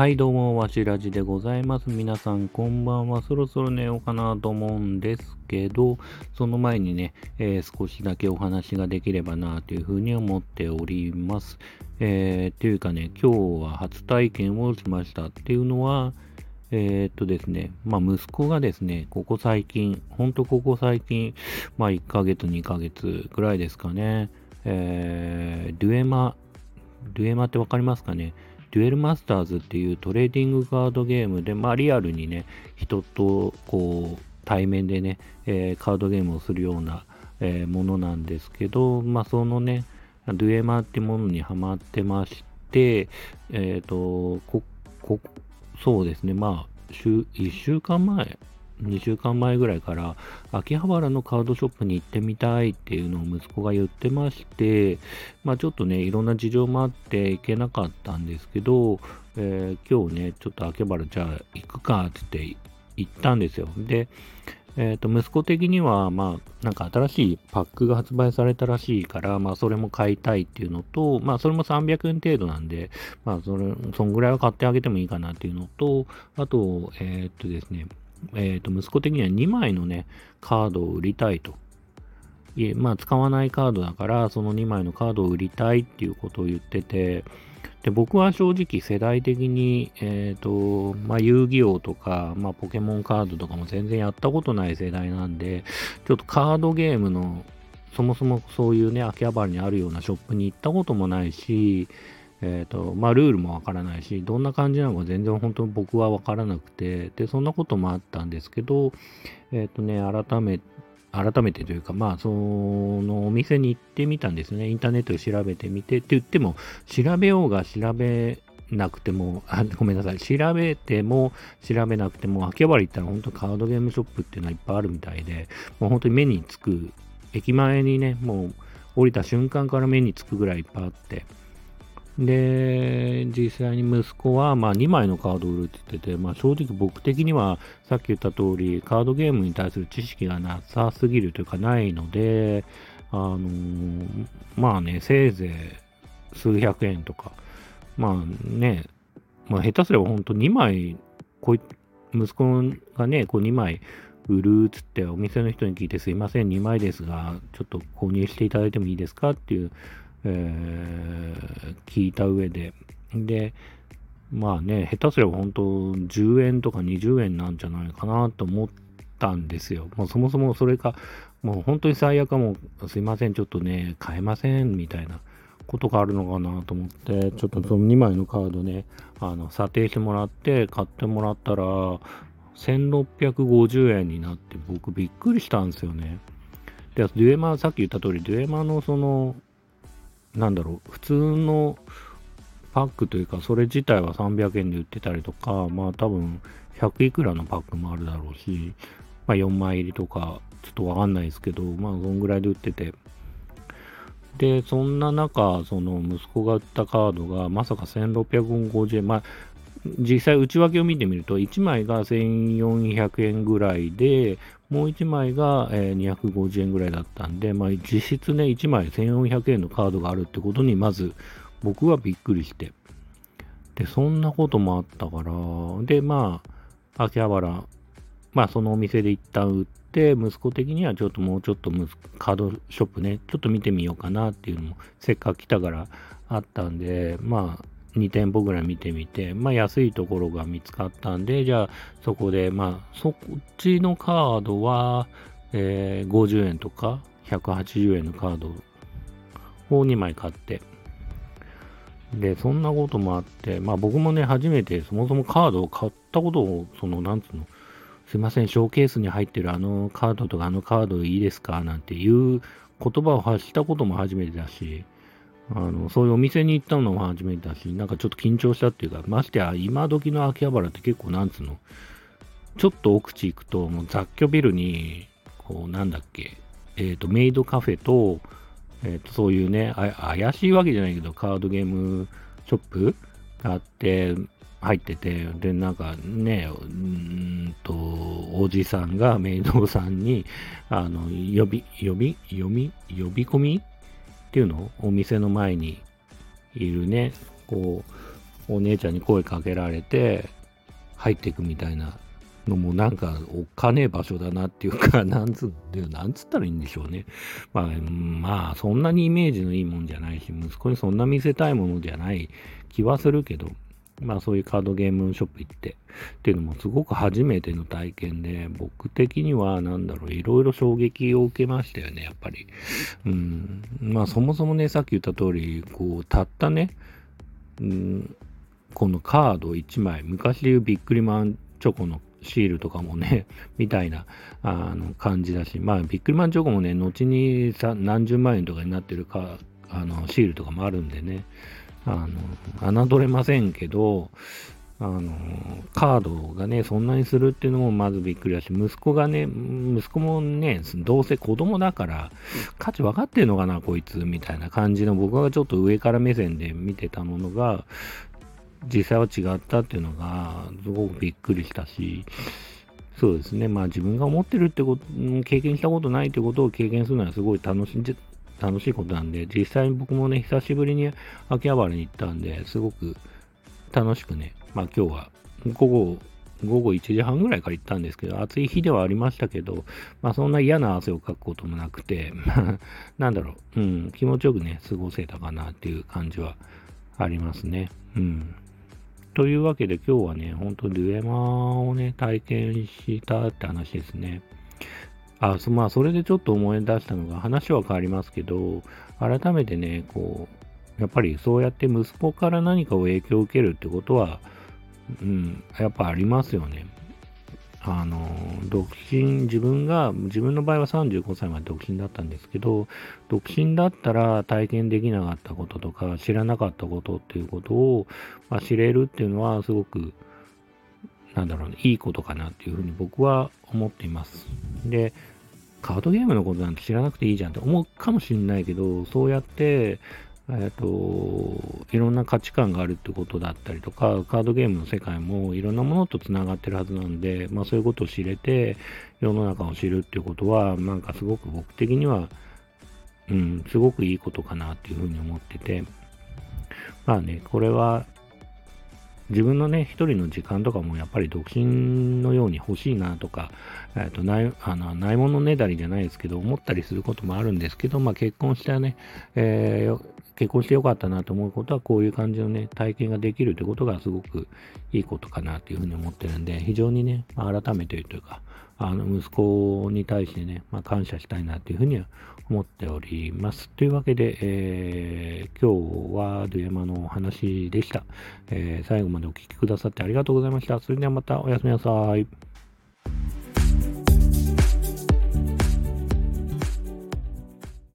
はい、どうも、わしらじでございます。皆さん、こんばんは。そろそろ寝ようかなと思うんですけど、その前にね、えー少しだけお話ができればなというふうに思っております。えー、というかね、今日は初体験をしましたっていうのは、えーっとですね、まあ、息子がですね、ここ最近、ほんとここ最近、まあ、1ヶ月、2ヶ月ぐらいですかね、えー、デュエマ、デュエマってわかりますかね？デュエルマスターズっていうトレーディングカードゲームで、まあリアルにね、人とこう対面でね、えーカードゲームをするような、えーものなんですけど、まあそのね、デュエマってものにハマってまして、えっ、と、こ、こ、そうですね、まあ、週、1週間前、2週間前ぐらいから、秋葉原のカードショップに行ってみたいっていうのを息子が言ってまして、まあちょっとね、いろんな事情もあって行けなかったんですけど、えー今日ね、ちょっと秋葉原じゃあ行くかって言って行ったんですよ。で、えっ、と、息子的には、まあ、なんか新しいパックが発売されたらしいから、まあ、それも買いたいっていうのと、まあ、それも300円程度なんで、まあ、それ、そんぐらいは買ってあげてもいいかなっていうのと、あと、えっ、とですね、えっ、と、息子的には2枚のね、カードを売りたいと。いえ、まあ、使わないカードだから、その2枚のカードを売りたいっていうことを言ってて、で、僕は正直世代的に、えっ、と、まあ、遊戯王とか、まあ、ポケモンカードとかも全然やったことない世代なんで、ちょっとカードゲームの、そもそもそういうね、秋葉原にあるようなショップに行ったこともないし、えっ、と、まあ、ルールもわからないし、どんな感じなのか全然本当に僕はわからなくて、で、そんなこともあったんですけど、えっ、とね、改め改めてというか、まあ、そのお店に行ってみたんですね。インターネットで調べてみてって言っても、調べようが調べなくても、あごめんなさい、調べても調べなくても、秋葉原行ったら本当カードゲームショップっていうのはいっぱいあるみたいで、もう本当に目につく、駅前にね、もう降りた瞬間から目につくぐらいいっぱいあって、で、実際に息子は、まあ、2枚のカードを売るって言ってて、まあ、正直僕的には、さっき言った通り、カードゲームに対する知識がなさすぎるというか、ないので、あのーまあね、せいぜい数百円とか、まあね、まあ、下手すれば本当2枚、こい息子がね、こう2枚売るっつって、お店の人に聞いて、すいません、2枚ですが、ちょっと購入していただいてもいいですかっていう、えー聞いた上で、で、まあね、下手すれば本当10円とか20円なんじゃないかなと思ったんですよ。もうそもそもそれか、もう本当に最悪はもすいません、ちょっとね、買えませんみたいなことがあるのかなと思って、ちょっとその2枚のカードね、あの、査定してもらって、買ってもらったら、1650円になって僕びっくりしたんですよね。で、デュエマ、さっき言った通り、デュエマのその、なんだろう、普通のパックというか、それ自体は300円で売ってたりとか、まあ多分100いくらのパックもあるだろうし、まあ4枚入りとか、ちょっとわかんないですけど、まあそんぐらいで売ってて。で、そんな中、その息子が売ったカードがまさか1650円、まあ実際内訳を見てみると、1枚が1400円ぐらいで、もう1枚が、えー250円ぐらいだったんで、まあ、実質ね、1枚1400円のカードがあるってことに、まず僕はびっくりして。で、そんなこともあったから、で、まあ、秋葉原、まあ、そのお店で一旦売って、息子的にはちょっともうちょっとカードショップね、ちょっと見てみようかなっていうのも、せっかく来たからあったんで、まあ、2店舗ぐらい見てみて、まあ安いところが見つかったんで、じゃあそこで、まあそっちのカードは、えー50円とか180円のカードを2枚買って、で、そんなこともあって、まあ僕もね、初めてそもそもカードを買ったことを、その、なんつうの、すいません、ショーケースに入ってるあのカードとかあのカードいいですか？なんていう言葉を発したことも初めてだし、あの、そういうお店に行ったのも初めてだし、なんかちょっと緊張したっていうか、ましてや今時の秋葉原って結構なんつうの、ちょっと奥地行くと、もう雑居ビルに、こう、なんだっけ、えっ、と、メイドカフェと、えっ、と、そういうね、あ怪しいわけじゃないけど、カードゲームショップがあって、入ってて、で、なんかね、うんと、おじさんがメイドさんに、あの、呼び、呼び、呼び、呼び込みていうのお店の前にいるね、こう、お姉ちゃんに声かけられて、入っていくみたいなのもなんかおっかねえ場所だなっていうか、なんつって、なんつったらいいんでしょうね。まあ、まあ、そんなにイメージのいいもんじゃないし、息子にそんな見せたいものじゃない気はするけど、まあそういうカードゲームショップ行ってっていうのもすごく初めての体験で、僕的にはなんだろう、いろいろ衝撃を受けましたよね、やっぱり。うん。まあそもそもね、さっき言った通り、こう、たったね、うん、このカード1枚、昔で言うビックリマンチョコのシールとかもね、みたいなあの感じだし、まあ、ビックリマンチョコもね、後にさ何十万円とかになってるかあのシールとかもあるんでね、あの、侮れませんけど、あの、カードがね、そんなにするっていうのもまずびっくりだし、息子がね、息子もね、どうせ子供だから、価値分かってんのかな、こいつ、みたいな感じの、僕がちょっと上から目線で見てたものが、実際は違ったっていうのが、すごくびっくりしたし、そうですね。まあ自分が思ってるってこと、経験したことないってことを経験するのはすごい楽しんで、楽しいことなんで、実際に僕もね、久しぶりに秋葉原に行ったんで、すごく楽しくね、まあ今日は午後、午後1時半ぐらいから行ったんですけど、暑い日ではありましたけど、まあそんな嫌な汗をかくこともなくて、なんだろう、うん、気持ちよくね、過ごせたかなっていう感じはありますね。うん。というわけで今日はね、本当にデュエマをね、体験したって話ですね。あ、そまあ、それでちょっと思い出したのが、話は変わりますけど、改めてね、こう、やっぱりそうやって息子から何かを影響を受けるってことは、うん、やっぱありますよね。あの、独身、自分が、自分の場合は35歳まで独身だったんですけど、独身だったら体験できなかったこととか、知らなかったことっていうことを、まあ、知れるっていうのは、すごく、なんだろうね、いいことかなっていうふうに僕は思っています。で、カードゲームのことなんて知らなくていいじゃんって思うかもしれないけど、そうやって、えっと、いろんな価値観があるってことだったりとか、カードゲームの世界もいろんなものと繋がってるはずなんで、まあそういうことを知れて、世の中を知るっていうことは、なんかすごく僕的には、うん、すごくいいことかなっていうふうに思ってて、まあね、これは自分のね、一人の時間とかもやっぱり独身のように欲しいなとか、えっ、と、ない、あの、ないものねだりじゃないですけど、思ったりすることもあるんですけど、まあ結婚したね、えー、結婚してよかったなと思うことは、こういう感じのね、体験ができるってことがすごくいいことかなっていうふうに思ってるんで、非常にね、まあ、改めてというか、あの、息子に対してね、まあ、感謝したいなというふうには思っております。というわけで、えー、今日はドゥヤマのお話でした、えー、最後までお聴きくださってありがとうございました。それではまたおやすみなさい。